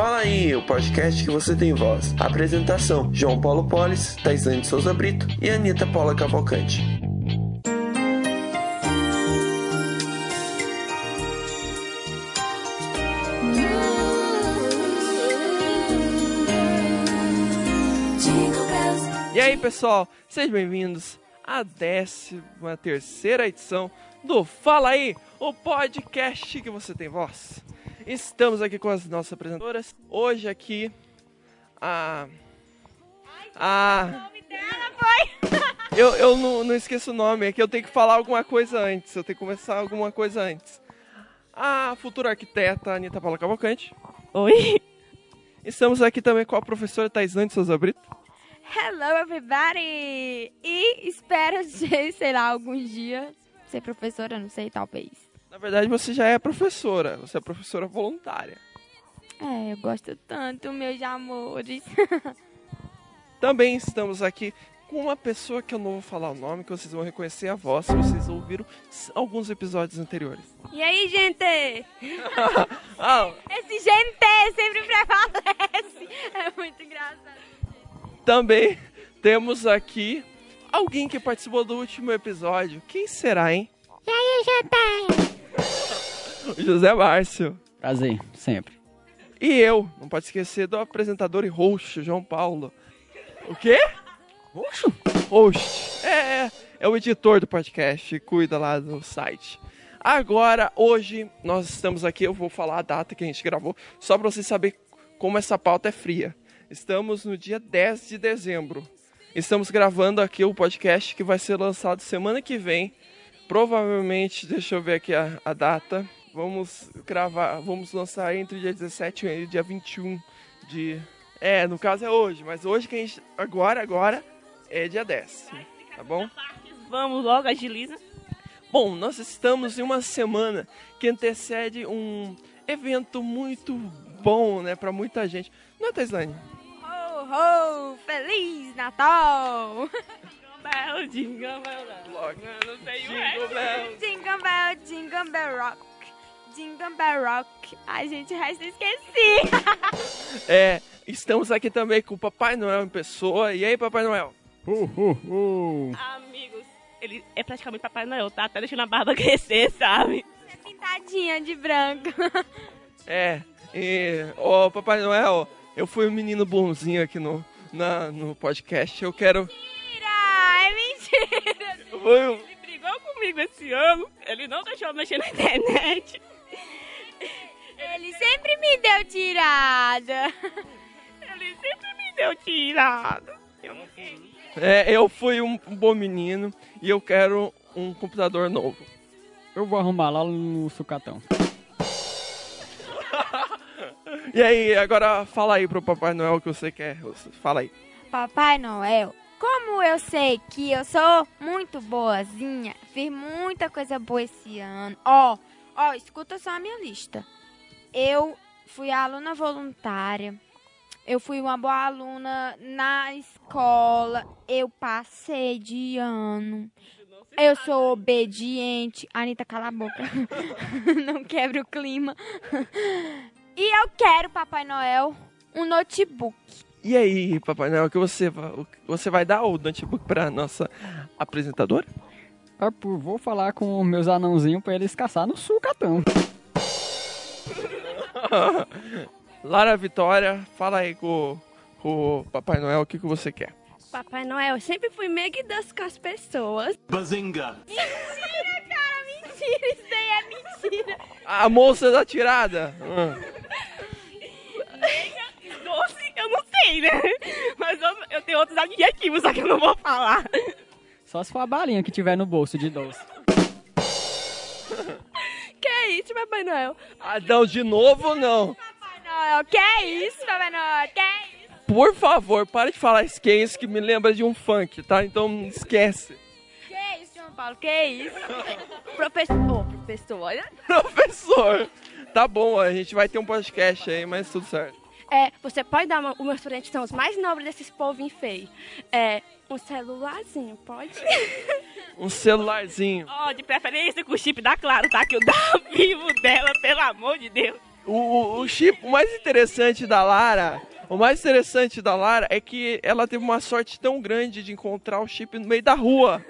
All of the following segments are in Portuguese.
Fala aí, o podcast que você tem voz. Apresentação: João Paulo Polis, Taisane Souza Brito e Anitta Paula Cavalcante. E aí, pessoal, sejam bem-vindos à 13 terceira edição do Fala Aí, o podcast que você tem voz. Estamos aqui com as nossas apresentadoras. Hoje aqui, a... A... Eu, eu não, não esqueço o nome, é que eu tenho que falar alguma coisa antes, eu tenho que começar alguma coisa antes. A futura arquiteta Anitta Paula Cavalcante. Oi. Estamos aqui também com a professora Taisane Souza Brito. Hello, everybody! E espero, sei lá, algum dia ser professora, não sei, talvez. Na verdade, você já é professora. Você é professora voluntária. É, eu gosto tanto, meus amores. Também estamos aqui com uma pessoa que eu não vou falar o nome, que vocês vão reconhecer a voz se vocês ouviram alguns episódios anteriores. E aí, gente? ah, Esse gente sempre prevalece. É muito engraçado. também temos aqui alguém que participou do último episódio. Quem será, hein? E aí, gente? José Márcio. Prazer, sempre. E eu, não pode esquecer do apresentador e host, João Paulo. O quê? Roxo? Host. É, é, é o editor do podcast, cuida lá do site. Agora, hoje, nós estamos aqui, eu vou falar a data que a gente gravou, só para você saber como essa pauta é fria. Estamos no dia 10 de dezembro. Estamos gravando aqui o podcast que vai ser lançado semana que vem. Provavelmente, deixa eu ver aqui a, a data. Vamos gravar, vamos lançar entre o dia 17 e o dia 21 de. É, no caso é hoje, mas hoje que a gente. Agora, agora é dia 10. Tá bom? Vamos logo, agiliza. Bom, nós estamos em uma semana que antecede um evento muito bom, né, para muita gente. Não é, Taislane? Ho, ho! Feliz Natal! Bell, jingle bell, Logo. Eu não sei o Jingle resto. Bell. Jingle Bell, Jingle Bell Rock. Jingle Bell Rock. Ai, gente, o resto eu esqueci. É, estamos aqui também com o Papai Noel em pessoa. E aí, Papai Noel? Uh, uh, uh. Amigos, ele é praticamente Papai Noel, tá? Tá deixando a barba crescer, sabe? Pintadinha de branco. É, e, ô Papai Noel, eu fui um menino bonzinho aqui no, na, no podcast. Eu quero. Mentira! É mentira! fui um- Ele brigou comigo esse ano, ele não deixou eu mexer na internet. Ele sempre me deu tirada. Ele sempre me deu tirada. Eu não queria. É, eu fui um, bom menino e eu quero um computador novo. Eu vou arrumar lá no sucatão. E aí, agora fala aí pro Papai Noel o que você quer. Fala aí. Papai Noel, como eu sei que eu sou muito boazinha, fiz muita coisa boa esse ano. Ó, ó, escuta só a minha lista. Eu fui aluna voluntária. Eu fui uma boa aluna na escola. Eu passei de ano. Eu sou obediente. Anitta, cala a boca. Não quebra o clima. E eu quero, Papai Noel, um notebook. E aí, Papai Noel, que você, você vai dar o notebook pra nossa apresentadora? Ah, pô, Vou falar com meus anãozinhos pra eles caçar no sucatão. Lara Vitória, fala aí com, com o Papai Noel o que, que você quer. Papai Noel, eu sempre fui meguidas com as pessoas. Bazinga! Mentira, cara, mentira. Isso daí é mentira. A moça da tirada! Doce, eu não sei, né? Mas eu, eu tenho outros adjetivos, só que eu não vou falar. Só se for a balinha que tiver no bolso de doce. Que isso, Papai Noel? Ah, não, de novo não! Papai Noel, que isso, Papai Noel? Que isso? Por favor, para de falar isso, que é isso que me lembra de um funk, tá? Então esquece. Que isso, João Paulo? Que isso? Professor, Ô, professor, olha. Professor! Tá bom, a gente vai ter um podcast aí, mas tudo certo. É, você pode dar uma, que são os mais nobres desses povinhos feios. É, um celularzinho, pode? Um celularzinho. Ó, de preferência com o chip da Claro, tá? Que o da vivo dela, pelo amor de Deus. O, o, o chip, o mais interessante da Lara, o mais interessante da Lara é que ela teve uma sorte tão grande de encontrar o chip no meio da rua.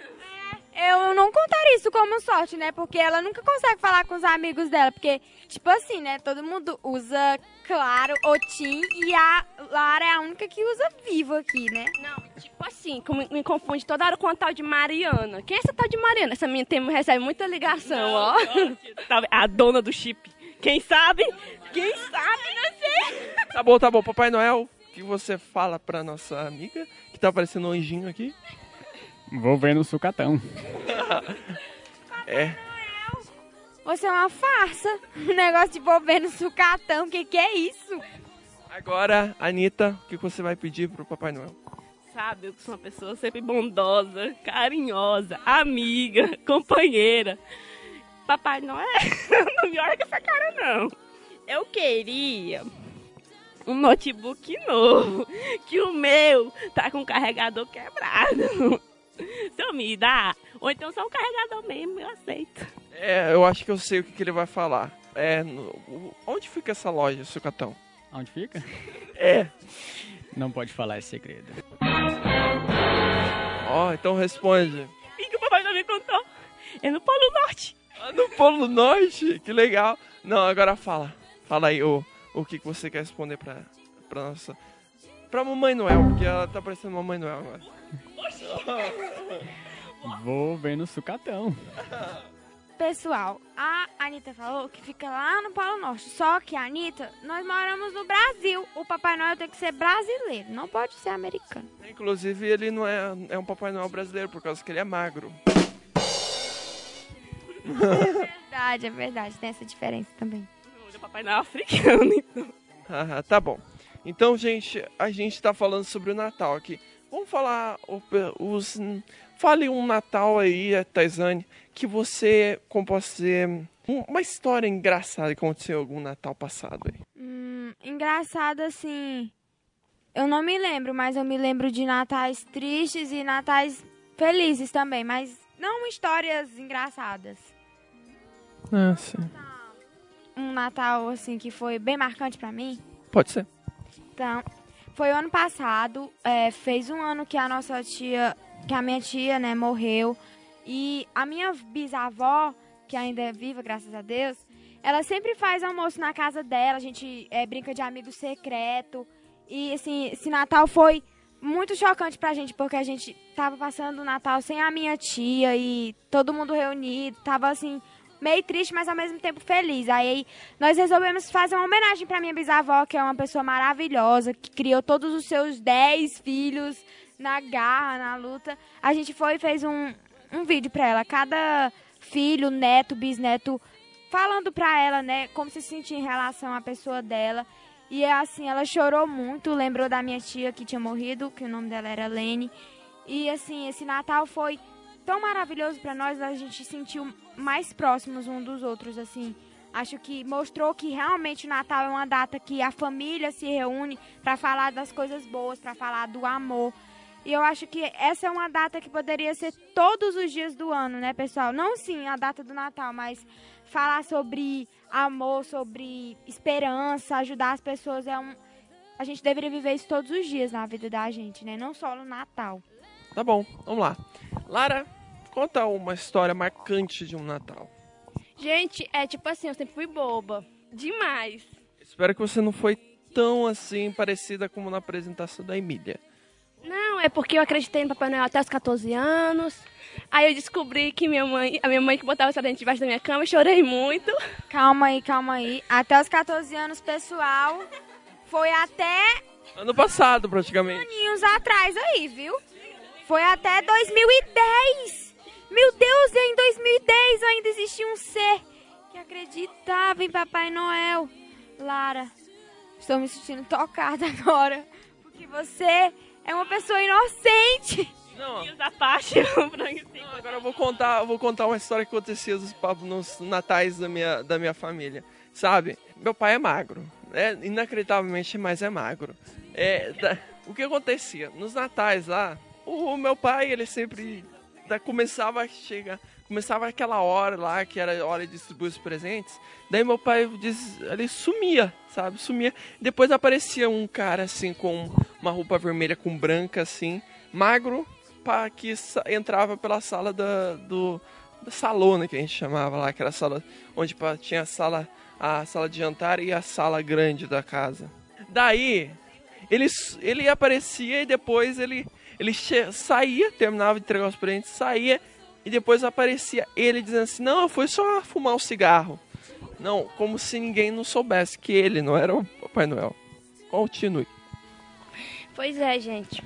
Eu não contaria isso como sorte, né? Porque ela nunca consegue falar com os amigos dela. Porque, tipo assim, né? Todo mundo usa Claro ou Tim e a Lara é a única que usa Vivo aqui, né? Não, tipo assim, como me confunde toda hora com a tal de Mariana. Quem é essa tal de Mariana? Essa minha tem, recebe muita ligação, ó. Tá- A dona do chip. Quem sabe? Quem sabe, não sei. Tá bom, tá bom. Papai Noel, o que você fala pra nossa amiga que tá aparecendo um anjinho aqui? Vou ver no sucatão. É. Você é uma farsa. Um negócio de envolver no sucatão. O que, que é isso? Agora, Anitta, o que você vai pedir pro Papai Noel? Sabe, eu sou uma pessoa sempre bondosa, carinhosa, amiga, companheira. Papai Noel, não me olha com essa cara, não. Eu queria um notebook novo, que o meu tá com o carregador quebrado. Se eu me dá, ou então só um carregador mesmo, eu aceito. É, eu acho que eu sei o que, que ele vai falar. É, no- o- onde fica essa loja, Sucatão? Onde fica? É. Não pode falar esse segredo. Ó, então responde. E que o papai não me contou. É no Polo Norte. Ah, no Polo Norte? Que legal. Não, agora fala. Fala aí o, o que, que você quer responder pra, pra nossa... Pra Mamãe Noel, porque ela tá parecendo Mamãe Noel agora. Vou ver no sucatão. Pessoal, a Anitta falou que fica lá no Polo Norte. Só que, Anitta, nós moramos no Brasil. O Papai Noel tem que ser brasileiro, não pode ser americano. Inclusive, ele não é, é um Papai Noel brasileiro, por causa que ele é magro. Verdade, é verdade. Tem essa diferença também. O papai não é africano, então. Haha, tá bom. Então, gente, a gente tá falando sobre o Natal aqui. Vamos falar os. Fale um Natal aí, eh, Taizane, que você, como posso dizer, um- uma história engraçada que aconteceu em algum Natal passado aí. Hum, engraçado assim. Eu não me lembro, mas eu me lembro de natais tristes e natais felizes também, mas não histórias engraçadas. Ah, sim. Um Natal assim que foi bem marcante pra mim. Pode ser. Então, foi o ano passado, é, fez um ano que a nossa tia, que a minha tia, né, morreu. E a minha bisavó, que ainda é viva, graças a Deus, ela sempre faz almoço na casa dela, a gente é, brinca de amigo secreto. E, assim, esse Natal foi muito chocante pra gente, porque a gente tava passando o Natal sem a minha tia e todo mundo reunido, tava, assim, meio triste, mas ao mesmo tempo feliz. Aí nós resolvemos fazer uma homenagem pra minha bisavó, que é uma pessoa maravilhosa, que criou todos os seus 10 filhos na garra, na luta. A gente foi e fez um, um vídeo pra ela. Cada filho, neto, bisneto, falando pra ela, né, como se sentia em relação à pessoa dela. E assim, ela chorou muito, lembrou da minha tia que tinha morrido, que o nome dela era Lene. E assim, esse Natal foi tão maravilhoso pra nós, a gente se sentiu mais próximos um dos outros, assim. Acho que mostrou que realmente o Natal é uma data que a família se reúne pra falar das coisas boas, pra falar do amor. E eu acho que essa é uma data que poderia ser todos os dias do ano, né, pessoal? Não sim a data do Natal, mas falar sobre amor, sobre esperança, ajudar as pessoas é um a gente deveria viver isso todos os dias na vida da gente, né? Não só no Natal. Tá bom, vamos lá. Lara, conta uma história marcante de um Natal. Gente, é tipo assim, eu sempre fui boba. Demais. Espero que você não foi tão assim parecida como na apresentação da Emília. Não, é porque eu acreditei no Papai Noel até os 14 anos. Aí eu descobri que minha mãe, a minha mãe que botava essa dente debaixo da minha cama, eu chorei muito. Calma aí, calma aí. Até os 14 anos, pessoal, foi até Ano passado, praticamente. aninhos atrás aí, viu? Foi até 2010. Meu Deus, e em 2010 ainda existia um ser que acreditava em Papai Noel. Lara, estou me sentindo tocada agora, porque você é uma pessoa inocente. Não, da parte, assim. agora eu vou contar, eu vou contar uma história que acontecia papos- nos natais da minha, da minha família. Sabe? Meu pai é magro. É, inacreditavelmente, mas é magro. É, da- o que acontecia? Nos natais lá, o, o meu pai, ele sempre da- começava a chegar. começava aquela hora lá, que era hora de distribuir os presentes. Daí meu pai diz, ele sumia, sabe? Sumia. Depois aparecia um cara assim com uma roupa vermelha com branca assim, magro, pá, que entrava pela sala da, do da salona que a gente chamava lá, que era a sala onde tinha a sala a sala de jantar e a sala grande da casa. Daí ele ele aparecia e depois ele ele saía, terminava de entregar os presentes, saía e depois aparecia ele dizendo assim: "Não, fui só fumar um cigarro". Não, como se ninguém não soubesse que ele não era o Papai Noel. Continue. Pois é, gente.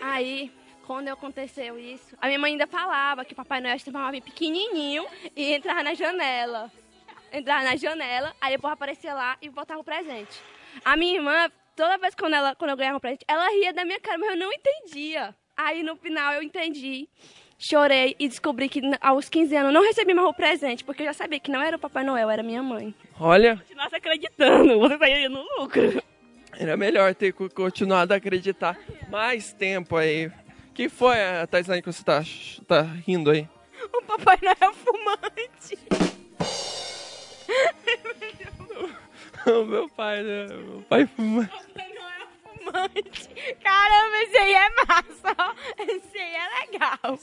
Aí, quando aconteceu isso, a minha mãe ainda falava que o Papai Noel estava bem pequenininho e entrava na janela. Entrava na janela, aí depois aparecia lá e botava o presente. A minha irmã, toda vez quando, ela, quando eu ganhava um presente, ela ria da minha cara, mas eu não entendia. Aí no final eu entendi, chorei e descobri que aos 15 anos eu não recebi mais o presente, porque eu já sabia que não era o Papai Noel, era minha mãe. Olha, Continuasse acreditando, você sairia no lucro. era melhor ter co- continuado a acreditar mais tempo aí. Que foi, a Taisane, que você tá, tá rindo aí? O Papai Noel fumante. O meu pai, né? Meu pai fuma. fumante. Caramba, esse aí é massa, ó. Esse aí é legal.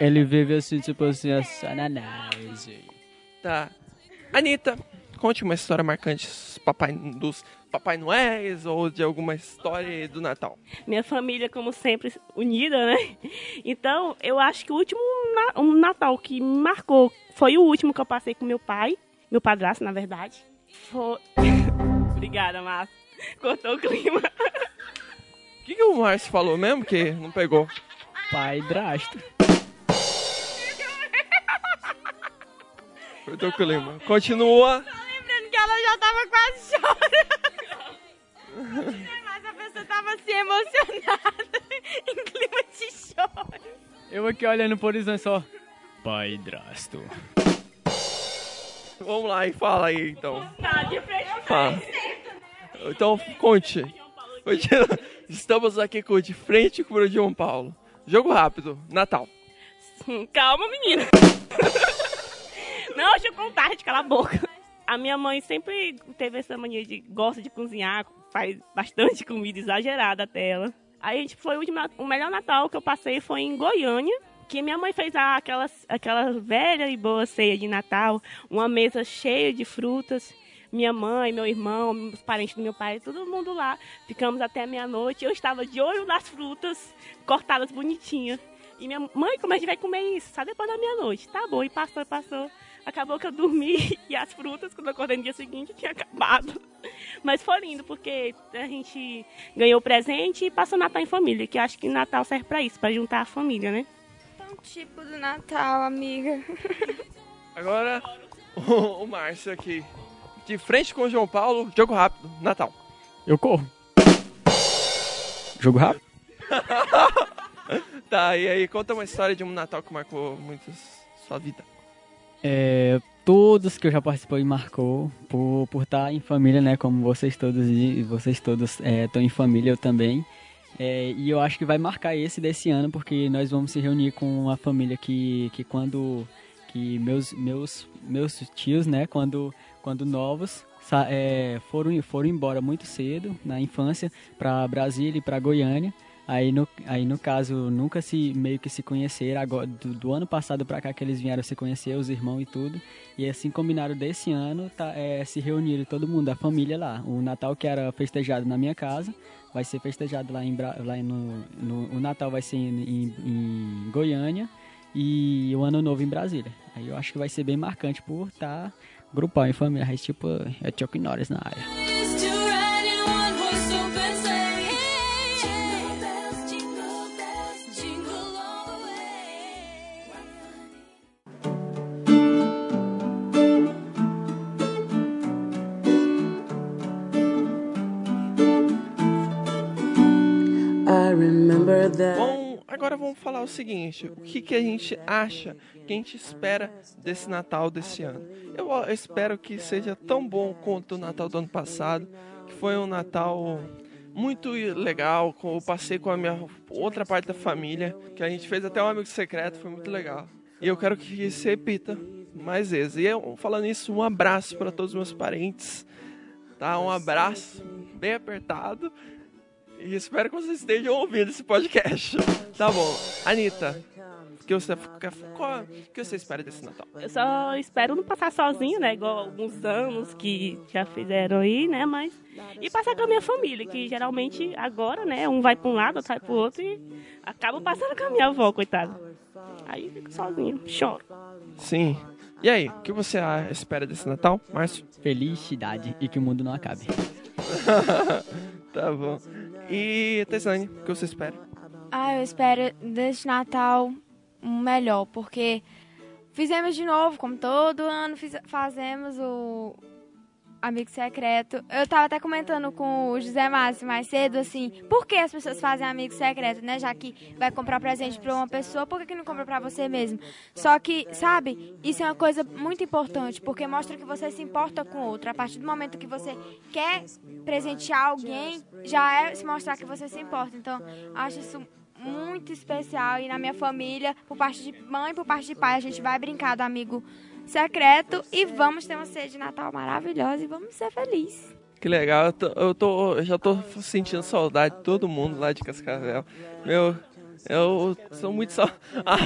Ele vive assim, tipo assim, a sananase. Tá. Anitta, conte uma história marcante dos papai, dos Papai Noéis ou de alguma história do Natal. Minha família, como sempre, unida, né? Então, eu acho que o último na- um Natal que me marcou foi o último que eu passei com meu pai, meu padrasto, na verdade. Foi. Obrigada, Márcio. Cortou o clima. O que, que o Márcio falou mesmo que não pegou? Pai drasto. Cortou o clima. Continua. Lembrando que ela já tava quase chorando. Mas a pessoa tava assim emocionada, em clima de choro. Eu aqui olhando por horizonte só. Pai drasto. Vamos lá e fala aí então. Tá, de frente Fala. Então conte. Estamos aqui com de frente com o João Paulo. Jogo rápido, Natal. Calma, menina. Não, deixa eu contar, gente, cala a boca. A minha mãe sempre teve essa mania de gosta de cozinhar, faz bastante comida exagerada até ela. Aí a gente foi o, último, o melhor Natal que eu passei foi em Goiânia, que minha mãe fez aquela, aquela velha e boa ceia de Natal, uma mesa cheia de frutas. Minha mãe, meu irmão, os parentes do meu pai, todo mundo lá. Ficamos até meia-noite. Eu estava de olho nas frutas, cortadas bonitinhas. E minha mãe, como a gente vai comer isso? Só depois da meia-noite. Tá bom, e passou, passou. Acabou que eu dormi e as frutas, quando eu acordei no dia seguinte, tinha acabado. Mas foi lindo, porque a gente ganhou o presente e passou o Natal em família, que eu acho que Natal serve pra isso, pra juntar a família, né? Tipo do Natal, amiga. Agora o, o Márcio aqui. De frente com o João Paulo, jogo rápido, Natal. Eu corro. Jogo rápido? Tá, e aí conta uma história de um Natal que marcou muito sua vida. É, todos que eu já participei marcou por por estar em família, né? Como vocês todos e vocês todos estão em família, eu também. É, e eu acho que vai marcar esse desse ano porque nós vamos se reunir com uma família que, que quando que meus meus meus tios, né? Quando quando novos é, foram foram embora muito cedo na infância para Brasília e para Goiânia. Aí no, aí no caso, nunca se meio que se conheceram, agora, do, do ano passado pra cá que eles vieram se conhecer, os irmãos e tudo. E assim combinaram desse ano, tá, é, se reuniram todo mundo, a família lá. O Natal que era festejado na minha casa, vai ser festejado lá, em, Bra- lá no, no... O Natal vai ser em, em, Goiânia e o Ano Novo em Brasília. Aí eu acho que vai ser bem marcante por estar grupal em família, tipo, é Chuck Norris na área. O seguinte: o que, que a gente acha, que a gente espera desse Natal desse ano? Eu, espero que seja tão bom quanto o Natal do ano passado, que foi um Natal muito legal. Eu passei com a minha outra parte da família, que a gente fez até um amigo secreto, foi muito legal. E eu quero que se repita mais vezes. E eu, falando isso, um abraço para todos os meus parentes. Tá? Um abraço bem apertado. E espero que vocês estejam ouvindo esse podcast. Tá bom. Anitta, o que você, qual, o que você espera desse Natal? Eu só espero não passar sozinho, né? Igual alguns anos que já fizeram aí, né? Mas. E passar com a minha família, que geralmente agora, né? Um vai pra um lado, outro vai pro outro e acaba passando com a minha avó, coitada. Aí fico sozinho, choro. Sim. E aí, o que você espera desse Natal, Márcio? Felicidade e que o mundo não acabe. Tá bom. E Tessane, o que você espera? Ah, eu espero deste Natal melhor, porque fizemos de novo, como todo ano fiz- fazemos o Amigo Secreto. Eu tava até comentando com o José Márcio mais cedo, assim, por que as pessoas fazem Amigo Secreto, né? Já que vai comprar presente pra uma pessoa, por que, que não compra pra você mesmo? Só que, sabe, isso é uma coisa muito importante, porque mostra que você se importa com o outro. A partir do momento que você quer presentear alguém, já é se mostrar que você se importa. Então, acho isso muito especial e na minha família, por parte de mãe, por parte de pai, a gente vai brincar do amigo secreto e vamos ter uma ceia de Natal maravilhosa e vamos ser felizes. Que legal, eu, tô, eu, tô- eu já tô sentindo saudade de todo mundo lá de Cascavel. Meu, eu sou muito só. Ah,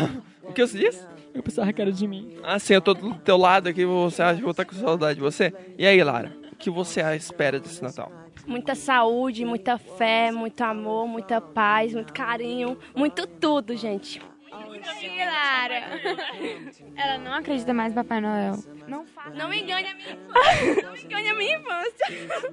o que você disse? Eu pensava que era de mim. Ah, sim, eu tô do teu lado aqui, você acha que eu vou estar com saudade de você? E aí, Lara, o que você espera desse Natal? Muita saúde, muita fé, muito amor, muita paz, muito carinho, muito tudo, gente. Lara! Ela não acredita mais em Papai Noel. Não fala. Não me engane a minha Não me engane a minha infância.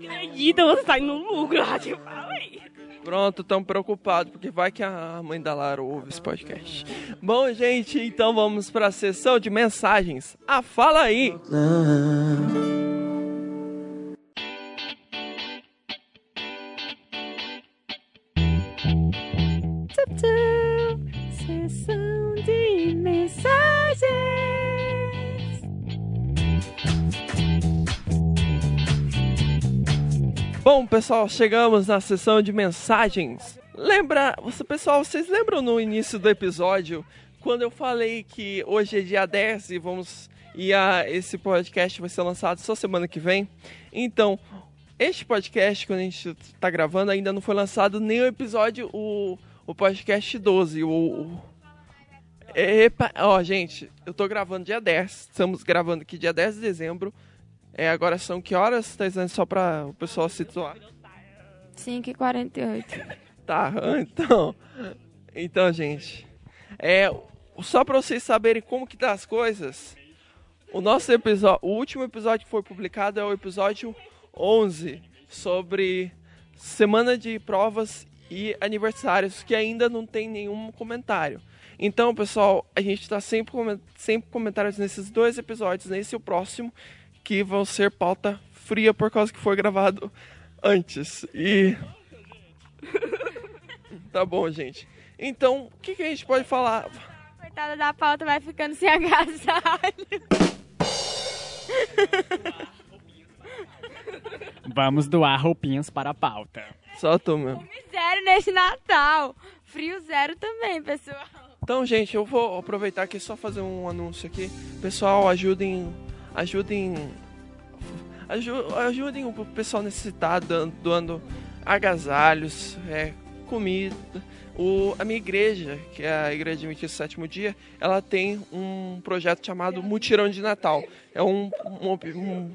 Acredita, você tá indo no lucro, te falei. Pronto, tão preocupado, porque vai que a mãe da Lara ouve esse podcast. Bom, gente, então vamos para a sessão de mensagens. Ah, fala aí! Sessão pessoal, chegamos na sessão de mensagens. Lembra, você, pessoal, vocês lembram no início do episódio quando eu falei que hoje é dia 10 e vamos e a, esse podcast vai ser lançado só semana que vem? Então, este podcast, quando a gente tá gravando, ainda não foi lançado nem o episódio, o, o podcast 12. O, o- Epa, ó, gente, eu tô gravando dia 10. Estamos gravando aqui dia 10 de dezembro. É, agora são que horas, dizendo só pra o pessoal se situar? 5 e 48. Tá, então. Então, gente. É, só pra vocês saberem como que tá as coisas. O nosso episódio, o último episódio que foi publicado é o episódio 11 sobre semana de provas e aniversários que ainda não tem nenhum comentário. Então, pessoal, a gente está sempre, sempre comentários nesses dois episódios, nesse e o próximo, que vão ser pauta fria por causa que foi gravado antes. E Tá bom, gente. Então, o que, que a gente pode falar? Coitada da pauta vai ficando sem agasalho. Vamos doar roupinhas para a pauta. Só tu mesmo. Zero nesse Natal. Frio zero também, pessoal. Então, gente, eu vou aproveitar aqui só fazer um anúncio aqui. Pessoal, ajudem. Ajudem. aju- ajudem o pessoal necessitado, doando agasalhos, é, comida. O, a minha igreja, que é a Igreja Adventista do Sétimo Dia, ela tem um projeto chamado Mutirão de Natal. É um, um, um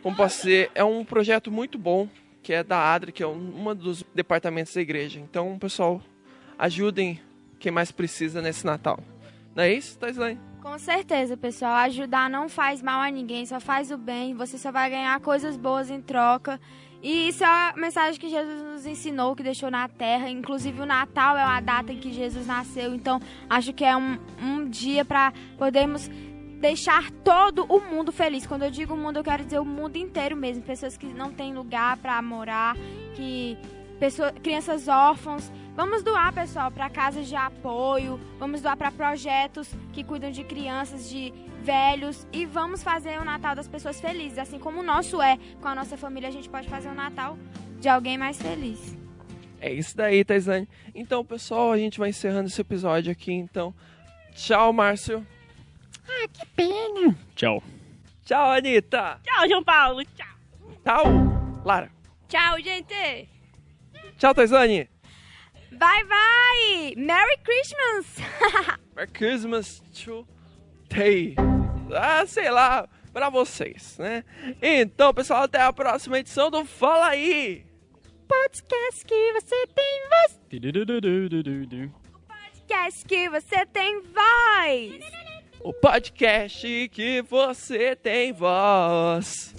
como posso dizer, é um projeto muito bom, que é da ADRE, que é um, um dos departamentos da igreja. Então, pessoal, ajudem quem mais precisa nesse Natal. Não é isso, Taislane? Com certeza, pessoal. Ajudar não faz mal a ninguém, só faz o bem. Você só vai ganhar coisas boas em troca. E isso é a mensagem que Jesus nos ensinou, que deixou na terra. Inclusive, o Natal é uma data em que Jesus nasceu. Então, acho que é um, um dia para podermos deixar todo o mundo feliz. Quando eu digo mundo, eu quero dizer o mundo inteiro mesmo. Pessoas que não têm lugar para morar, que pessoa, crianças órfãos. Vamos doar, pessoal, para casas de apoio. Vamos doar para projetos que cuidam de crianças, de velhos. E vamos fazer o Natal das pessoas felizes. Assim como o nosso é com a nossa família, a gente pode fazer o Natal de alguém mais feliz. É isso daí, Taislane. Então, pessoal, a gente vai encerrando esse episódio aqui. Então, Tchau, Márcio. Tchau. Tchau, Anitta. Tchau, João Paulo. Tchau. Tchau, Lara. Tchau, gente. Tchau, Taisane. Bye, bye. Merry Christmas. Merry Christmas to Tay. Ah, sei lá, pra vocês, né? Então, pessoal, até a próxima edição do Fala Aí. Podcast que você tem voz. Du-du-du-du-du-du. Podcast que você tem voz. O podcast que você tem voz.